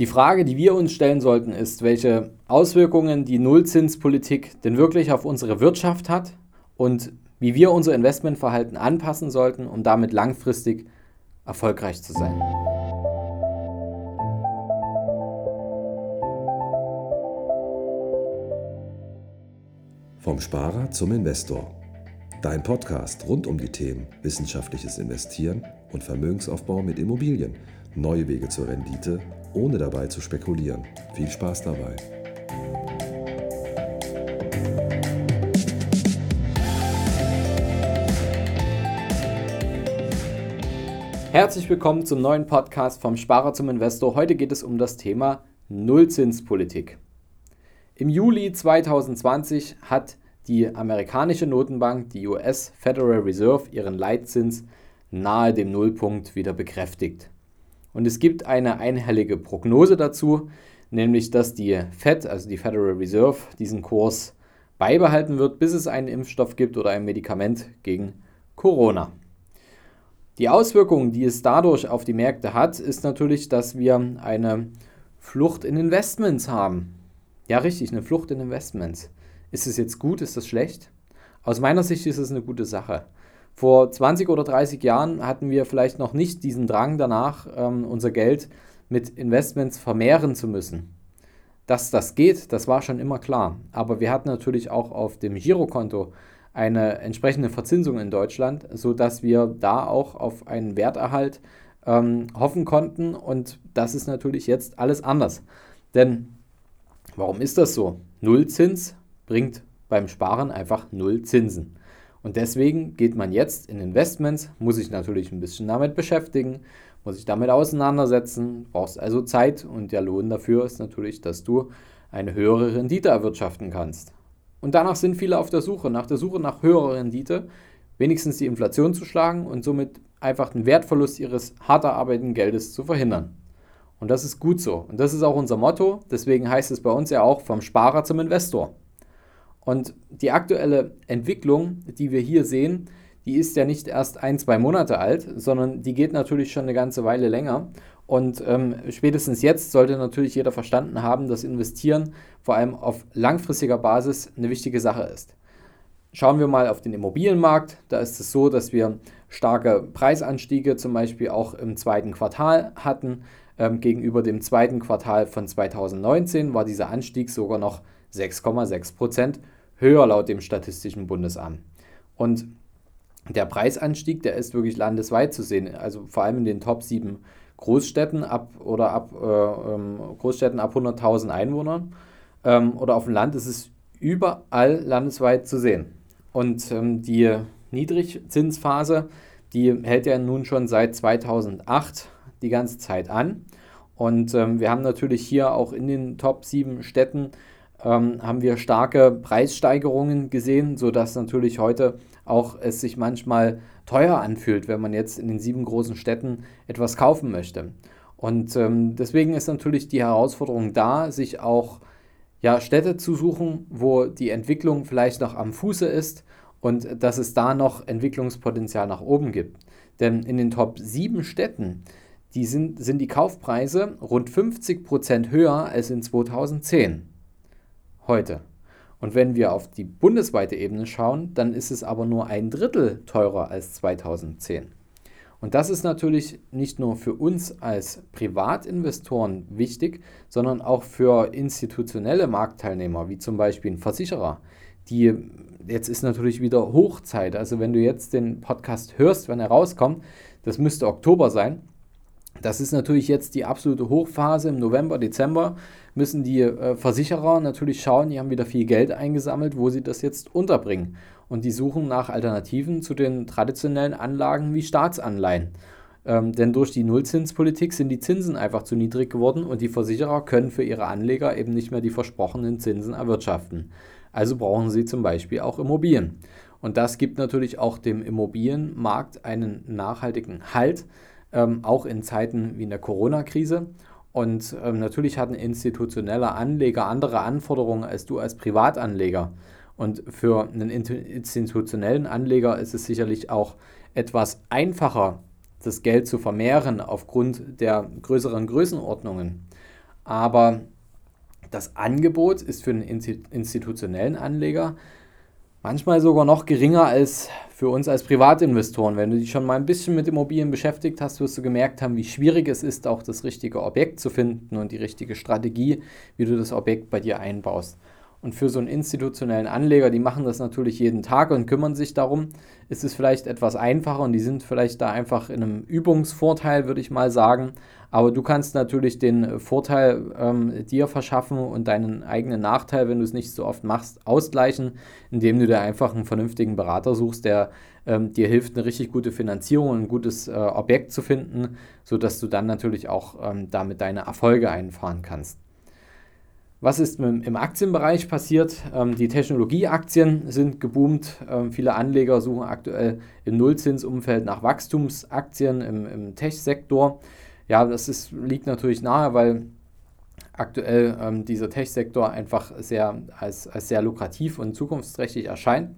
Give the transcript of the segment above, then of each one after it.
Die Frage, die wir uns stellen sollten, ist, welche Auswirkungen die Nullzinspolitik denn wirklich auf unsere Wirtschaft hat und wie wir unser Investmentverhalten anpassen sollten, um damit langfristig erfolgreich zu sein. Vom Sparer zum Investor. Dein Podcast rund um die Themen wissenschaftliches Investieren und Vermögensaufbau mit Immobilien. Neue Wege zur Rendite ohne dabei zu spekulieren. Viel Spaß dabei. Herzlich willkommen zum neuen Podcast vom Sparer zum Investor. Heute geht es um das Thema Nullzinspolitik. Im Juli 2020 hat die amerikanische Notenbank, die US Federal Reserve, ihren Leitzins nahe dem Nullpunkt wieder bekräftigt. Und es gibt eine einhellige Prognose dazu, nämlich dass die Fed, also die Federal Reserve, diesen Kurs beibehalten wird, bis es einen Impfstoff gibt oder ein Medikament gegen Corona. Die Auswirkungen, die es dadurch auf die Märkte hat, ist natürlich, dass wir eine Flucht in Investments haben. Ja, richtig, eine Flucht in Investments. Ist es jetzt gut, ist das schlecht? Aus meiner Sicht ist es eine gute Sache. Vor 20 oder 30 Jahren hatten wir vielleicht noch nicht diesen Drang danach, ähm, unser Geld mit Investments vermehren zu müssen. Dass das geht, das war schon immer klar. Aber wir hatten natürlich auch auf dem Girokonto eine entsprechende Verzinsung in Deutschland, sodass wir da auch auf einen Werterhalt ähm, hoffen konnten. Und das ist natürlich jetzt alles anders. Denn warum ist das so? Nullzins bringt beim Sparen einfach null Zinsen. Und deswegen geht man jetzt in Investments, muss sich natürlich ein bisschen damit beschäftigen, muss sich damit auseinandersetzen, brauchst also Zeit und der Lohn dafür ist natürlich, dass du eine höhere Rendite erwirtschaften kannst. Und danach sind viele auf der Suche, nach der Suche nach höherer Rendite, wenigstens die Inflation zu schlagen und somit einfach den Wertverlust ihres hart erarbeiteten Geldes zu verhindern. Und das ist gut so. Und das ist auch unser Motto. Deswegen heißt es bei uns ja auch vom Sparer zum Investor. Und die aktuelle Entwicklung, die wir hier sehen, die ist ja nicht erst ein, zwei Monate alt, sondern die geht natürlich schon eine ganze Weile länger. Und ähm, spätestens jetzt sollte natürlich jeder verstanden haben, dass Investieren vor allem auf langfristiger Basis eine wichtige Sache ist. Schauen wir mal auf den Immobilienmarkt. Da ist es so, dass wir starke Preisanstiege zum Beispiel auch im zweiten Quartal hatten. Ähm, gegenüber dem zweiten Quartal von 2019 war dieser Anstieg sogar noch 6,6 Prozent höher laut dem Statistischen Bundesamt. Und der Preisanstieg, der ist wirklich landesweit zu sehen, also vor allem in den Top 7 Großstädten ab oder ab äh, ähm, Großstädten ab 100.000 Einwohnern ähm, oder auf dem Land ist es überall landesweit zu sehen. Und ähm, die Niedrigzinsphase, die hält ja nun schon seit 2008 die ganze Zeit an. Und ähm, wir haben natürlich hier auch in den Top 7 Städten ähm, haben wir starke Preissteigerungen gesehen, sodass natürlich heute auch es sich manchmal teuer anfühlt, wenn man jetzt in den sieben großen Städten etwas kaufen möchte. Und ähm, deswegen ist natürlich die Herausforderung da, sich auch ja, Städte zu suchen, wo die Entwicklung vielleicht noch am Fuße ist und dass es da noch Entwicklungspotenzial nach oben gibt. Denn in den Top 7 Städten die sind, sind die Kaufpreise rund 50 Prozent höher als in 2010 heute. Und wenn wir auf die bundesweite Ebene schauen, dann ist es aber nur ein Drittel teurer als 2010. Und das ist natürlich nicht nur für uns als Privatinvestoren wichtig, sondern auch für institutionelle Marktteilnehmer, wie zum Beispiel ein Versicherer. Die, jetzt ist natürlich wieder Hochzeit. Also wenn du jetzt den Podcast hörst, wenn er rauskommt, das müsste Oktober sein, das ist natürlich jetzt die absolute Hochphase. Im November, Dezember müssen die äh, Versicherer natürlich schauen, die haben wieder viel Geld eingesammelt, wo sie das jetzt unterbringen. Und die suchen nach Alternativen zu den traditionellen Anlagen wie Staatsanleihen. Ähm, denn durch die Nullzinspolitik sind die Zinsen einfach zu niedrig geworden und die Versicherer können für ihre Anleger eben nicht mehr die versprochenen Zinsen erwirtschaften. Also brauchen sie zum Beispiel auch Immobilien. Und das gibt natürlich auch dem Immobilienmarkt einen nachhaltigen Halt ähm, auch in Zeiten wie in der Corona-Krise. Und ähm, natürlich hat ein institutioneller Anleger andere Anforderungen als du als Privatanleger. Und für einen institutionellen Anleger ist es sicherlich auch etwas einfacher, das Geld zu vermehren aufgrund der größeren Größenordnungen. aber das Angebot ist für einen institutionellen Anleger manchmal sogar noch geringer als für uns als Privatinvestoren. Wenn du dich schon mal ein bisschen mit Immobilien beschäftigt hast, wirst du gemerkt haben, wie schwierig es ist, auch das richtige Objekt zu finden und die richtige Strategie, wie du das Objekt bei dir einbaust. Und für so einen institutionellen Anleger, die machen das natürlich jeden Tag und kümmern sich darum, ist es vielleicht etwas einfacher und die sind vielleicht da einfach in einem Übungsvorteil, würde ich mal sagen. Aber du kannst natürlich den Vorteil ähm, dir verschaffen und deinen eigenen Nachteil, wenn du es nicht so oft machst, ausgleichen, indem du dir einfach einen vernünftigen Berater suchst, der ähm, dir hilft, eine richtig gute Finanzierung und ein gutes äh, Objekt zu finden, sodass du dann natürlich auch ähm, damit deine Erfolge einfahren kannst. Was ist im Aktienbereich passiert? Ähm, die Technologieaktien sind geboomt. Ähm, viele Anleger suchen aktuell im Nullzinsumfeld nach Wachstumsaktien im Tech-Sektor. Ja, das ist, liegt natürlich nahe, weil aktuell ähm, dieser Tech-Sektor einfach sehr, als, als sehr lukrativ und zukunftsträchtig erscheint.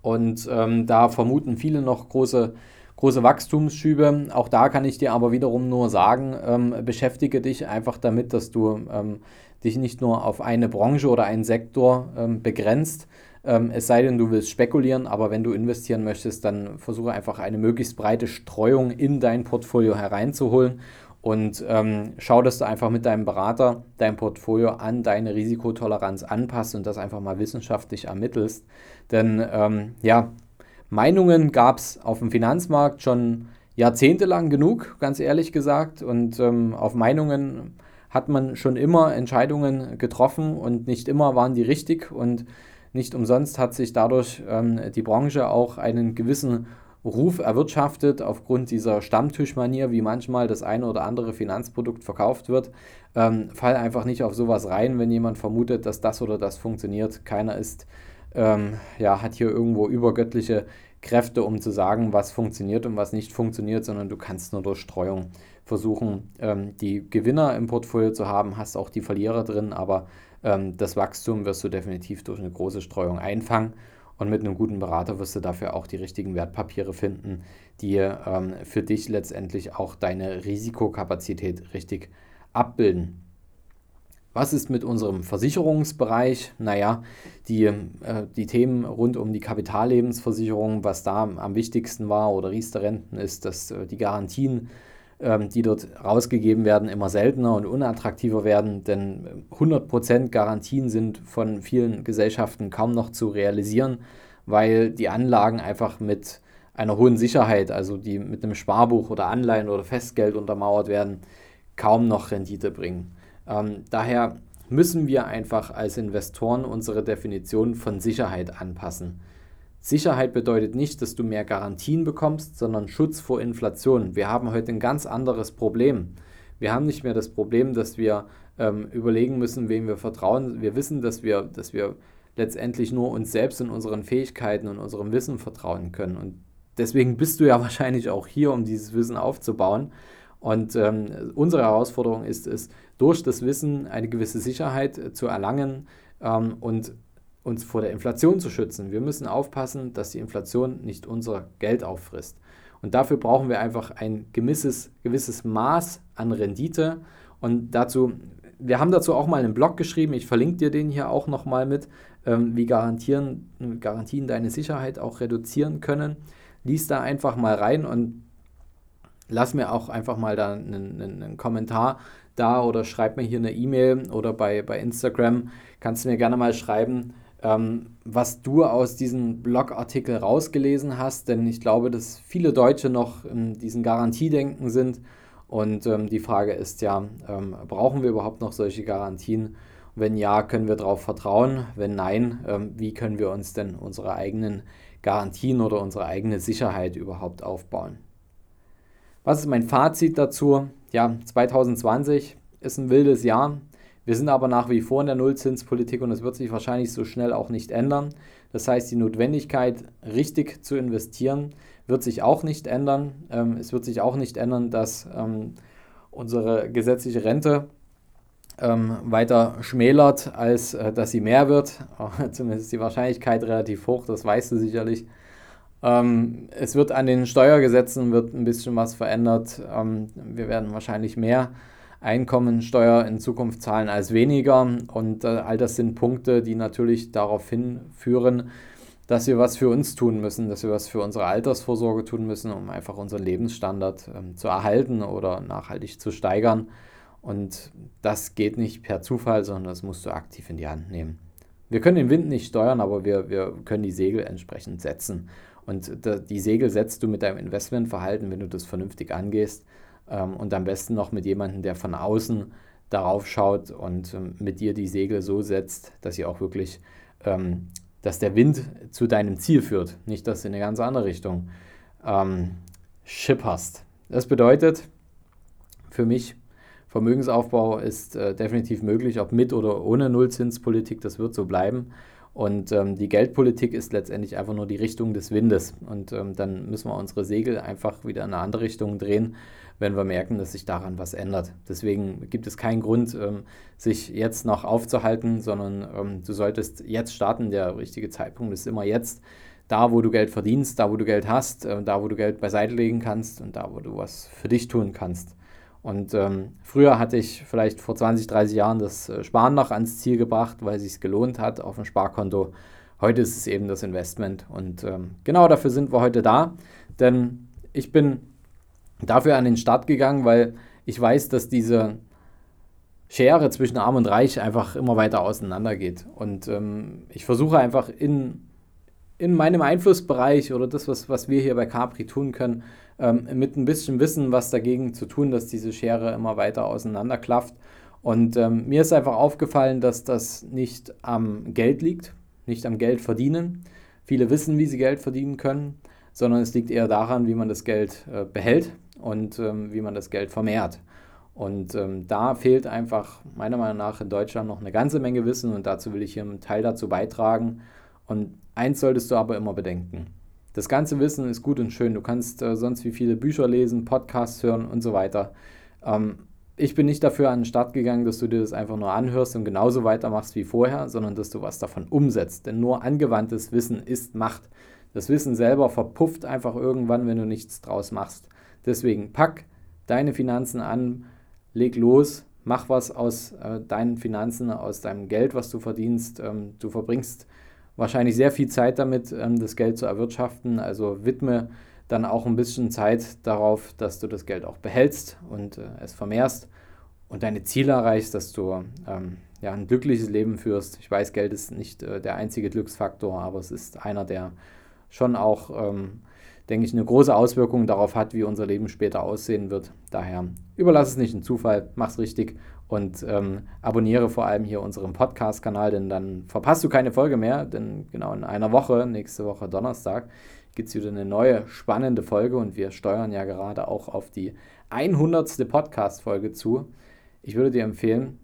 Und ähm, da vermuten viele noch große große Wachstumsschübe. Auch da kann ich dir aber wiederum nur sagen, ähm, beschäftige dich einfach damit, dass du ähm, dich nicht nur auf eine Branche oder einen Sektor ähm, begrenzt. Ähm, es sei denn, du willst spekulieren, aber wenn du investieren möchtest, dann versuche einfach eine möglichst breite Streuung in dein Portfolio hereinzuholen und ähm, schau, dass du einfach mit deinem Berater dein Portfolio an deine Risikotoleranz anpasst und das einfach mal wissenschaftlich ermittelst. Denn ähm, ja, Meinungen gab es auf dem Finanzmarkt schon jahrzehntelang genug, ganz ehrlich gesagt. Und ähm, auf Meinungen hat man schon immer Entscheidungen getroffen und nicht immer waren die richtig. Und nicht umsonst hat sich dadurch ähm, die Branche auch einen gewissen Ruf erwirtschaftet aufgrund dieser Stammtischmanier, wie manchmal das eine oder andere Finanzprodukt verkauft wird. Ähm, fall einfach nicht auf sowas rein, wenn jemand vermutet, dass das oder das funktioniert. Keiner ist ähm, ja, hat hier irgendwo übergöttliche Kräfte, um zu sagen, was funktioniert und was nicht funktioniert, sondern du kannst nur durch Streuung versuchen, ähm, die Gewinner im Portfolio zu haben, hast auch die Verlierer drin, aber ähm, das Wachstum wirst du definitiv durch eine große Streuung einfangen. Und mit einem guten Berater wirst du dafür auch die richtigen Wertpapiere finden, die ähm, für dich letztendlich auch deine Risikokapazität richtig abbilden. Was ist mit unserem Versicherungsbereich? Naja, die, äh, die Themen rund um die Kapitallebensversicherung, was da am wichtigsten war oder Riester-Renten ist, dass äh, die Garantien, äh, die dort rausgegeben werden, immer seltener und unattraktiver werden, denn 100% Garantien sind von vielen Gesellschaften kaum noch zu realisieren, weil die Anlagen einfach mit einer hohen Sicherheit, also die mit einem Sparbuch oder Anleihen oder Festgeld untermauert werden, kaum noch Rendite bringen. Ähm, daher müssen wir einfach als Investoren unsere Definition von Sicherheit anpassen. Sicherheit bedeutet nicht, dass du mehr Garantien bekommst, sondern Schutz vor Inflation. Wir haben heute ein ganz anderes Problem. Wir haben nicht mehr das Problem, dass wir ähm, überlegen müssen, wem wir vertrauen. Wir wissen, dass wir, dass wir letztendlich nur uns selbst und unseren Fähigkeiten und unserem Wissen vertrauen können. Und deswegen bist du ja wahrscheinlich auch hier, um dieses Wissen aufzubauen. Und ähm, unsere Herausforderung ist es, durch das Wissen eine gewisse Sicherheit äh, zu erlangen ähm, und uns vor der Inflation zu schützen. Wir müssen aufpassen, dass die Inflation nicht unser Geld auffrisst. Und dafür brauchen wir einfach ein gewisses, gewisses Maß an Rendite. Und dazu, wir haben dazu auch mal einen Blog geschrieben, ich verlinke dir den hier auch nochmal mit, ähm, wie Garantieren, Garantien deine Sicherheit auch reduzieren können. Lies da einfach mal rein und lass mir auch einfach mal da einen, einen, Kommentar da oder schreib mir hier eine E-Mail oder bei, bei Instagram kannst du mir gerne mal schreiben, ähm, was du aus diesem Blogartikel rausgelesen hast, denn ich glaube, dass viele Deutsche noch in diesen Garantiedenken sind und ähm, die Frage ist ja, ähm, brauchen wir überhaupt noch solche Garantien? Wenn ja, können wir darauf vertrauen? Wenn nein, ähm, wie können wir uns denn unsere eigenen Garantien oder unsere eigene Sicherheit überhaupt aufbauen? Was ist mein Fazit dazu? Ja, 2020 ist ein wildes Jahr. Wir sind aber nach wie vor in der Nullzinspolitik und es wird sich wahrscheinlich so schnell auch nicht ändern. Das heißt, die Notwendigkeit, richtig zu investieren, wird sich auch nicht ändern. Ähm, es wird sich auch nicht ändern, dass ähm, unsere gesetzliche Rente ähm, weiter schmälert, als äh, dass sie mehr wird. Zumindest ist die Wahrscheinlichkeit relativ hoch, das weißt du sicherlich. Ähm, es wird an den Steuergesetzen wird ein bisschen was verändert. Ähm, wir werden wahrscheinlich mehr Einkommensteuer in Zukunft zahlen als weniger. Und äh, all das sind Punkte, die natürlich darauf hinführen, dass wir was für uns tun müssen, dass wir was für unsere Altersvorsorge tun müssen, um einfach unseren Lebensstandard ähm, zu erhalten oder nachhaltig zu steigern. Und das geht nicht per Zufall, sondern das musst du aktiv in die Hand nehmen. Wir können den Wind nicht steuern, aber wir, wir können die Segel entsprechend setzen. Und die Segel setzt du mit deinem Investmentverhalten, wenn du das vernünftig angehst. Ähm, und am besten noch mit jemandem, der von außen darauf schaut und ähm, mit dir die Segel so setzt, dass ihr auch wirklich, ähm, dass der Wind zu deinem Ziel führt, nicht dass du in eine ganz andere Richtung schipperst. Das bedeutet für mich, Vermögensaufbau ist äh, definitiv möglich, ob mit oder ohne Nullzinspolitik, das wird so bleiben. Und ähm, die Geldpolitik ist letztendlich einfach nur die Richtung des Windes. Und ähm, dann müssen wir unsere Segel einfach wieder in eine andere Richtung drehen, wenn wir merken, dass sich daran was ändert. Deswegen gibt es keinen Grund, ähm, sich jetzt noch aufzuhalten, sondern ähm, du solltest jetzt starten. Der richtige Zeitpunkt ist immer jetzt. Da, wo du Geld verdienst, da, wo du Geld hast, äh, da, wo du Geld beiseite legen kannst und da, wo du was für dich tun kannst. Und ähm, früher hatte ich vielleicht vor 20, 30 Jahren das äh, Sparen noch ans Ziel gebracht, weil es sich gelohnt hat auf dem Sparkonto. Heute ist es eben das Investment. Und ähm, genau dafür sind wir heute da. Denn ich bin dafür an den Start gegangen, weil ich weiß, dass diese Schere zwischen Arm und Reich einfach immer weiter auseinander geht. Und ähm, ich versuche einfach in, in meinem Einflussbereich oder das, was, was wir hier bei Capri tun können, ähm, mit ein bisschen Wissen was dagegen zu tun, dass diese Schere immer weiter auseinanderklafft. Und ähm, mir ist einfach aufgefallen, dass das nicht am Geld liegt, nicht am Geld verdienen. Viele wissen, wie sie Geld verdienen können, sondern es liegt eher daran, wie man das Geld äh, behält und ähm, wie man das Geld vermehrt. Und ähm, da fehlt einfach meiner Meinung nach in Deutschland noch eine ganze Menge Wissen und dazu will ich hier einen Teil dazu beitragen. Und eins solltest du aber immer bedenken. Das ganze Wissen ist gut und schön. Du kannst äh, sonst wie viele Bücher lesen, Podcasts hören und so weiter. Ähm, ich bin nicht dafür an den Start gegangen, dass du dir das einfach nur anhörst und genauso weitermachst wie vorher, sondern dass du was davon umsetzt. Denn nur angewandtes Wissen ist Macht. Das Wissen selber verpufft einfach irgendwann, wenn du nichts draus machst. Deswegen pack deine Finanzen an, leg los, mach was aus äh, deinen Finanzen, aus deinem Geld, was du verdienst. Ähm, du verbringst wahrscheinlich sehr viel Zeit damit, ähm, das Geld zu erwirtschaften. Also widme dann auch ein bisschen Zeit darauf, dass du das Geld auch behältst und äh, es vermehrst und deine Ziele erreichst, dass du ähm, ja, ein glückliches Leben führst. Ich weiß, Geld ist nicht äh, der einzige Glücksfaktor, aber es ist einer, der schon auch ähm, denke ich, eine große Auswirkung darauf hat, wie unser Leben später aussehen wird. Daher überlass es nicht in Zufall, mach's richtig und ähm, abonniere vor allem hier unseren Podcast-Kanal, denn dann verpasst du keine Folge mehr. Denn genau in einer Woche, nächste Woche Donnerstag, gibt es wieder eine neue spannende Folge und wir steuern ja gerade auch auf die 100. Podcast-Folge zu. Ich würde dir empfehlen,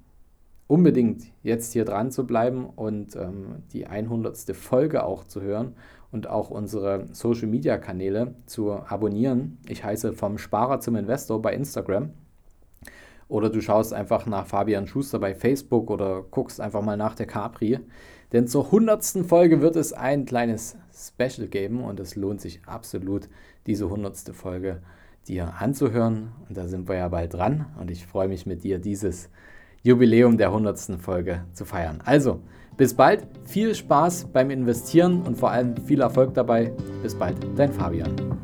unbedingt jetzt hier dran zu bleiben und ähm, die 100. Folge auch zu hören und auch unsere Social Media Kanäle zu abonnieren. Ich heiße vom Sparer zum Investor bei Instagram. Oder du schaust einfach nach Fabian Schuster bei Facebook oder guckst einfach mal nach der Capri. Denn zur 100. Folge wird es ein kleines Special geben und es lohnt sich absolut, diese 100. Folge dir anzuhören. Und da sind wir ja bald dran und ich freue mich mit dir, dieses Jubiläum der 100. Folge zu feiern. Also, bis bald, viel Spaß beim Investieren und vor allem viel Erfolg dabei. Bis bald, dein Fabian.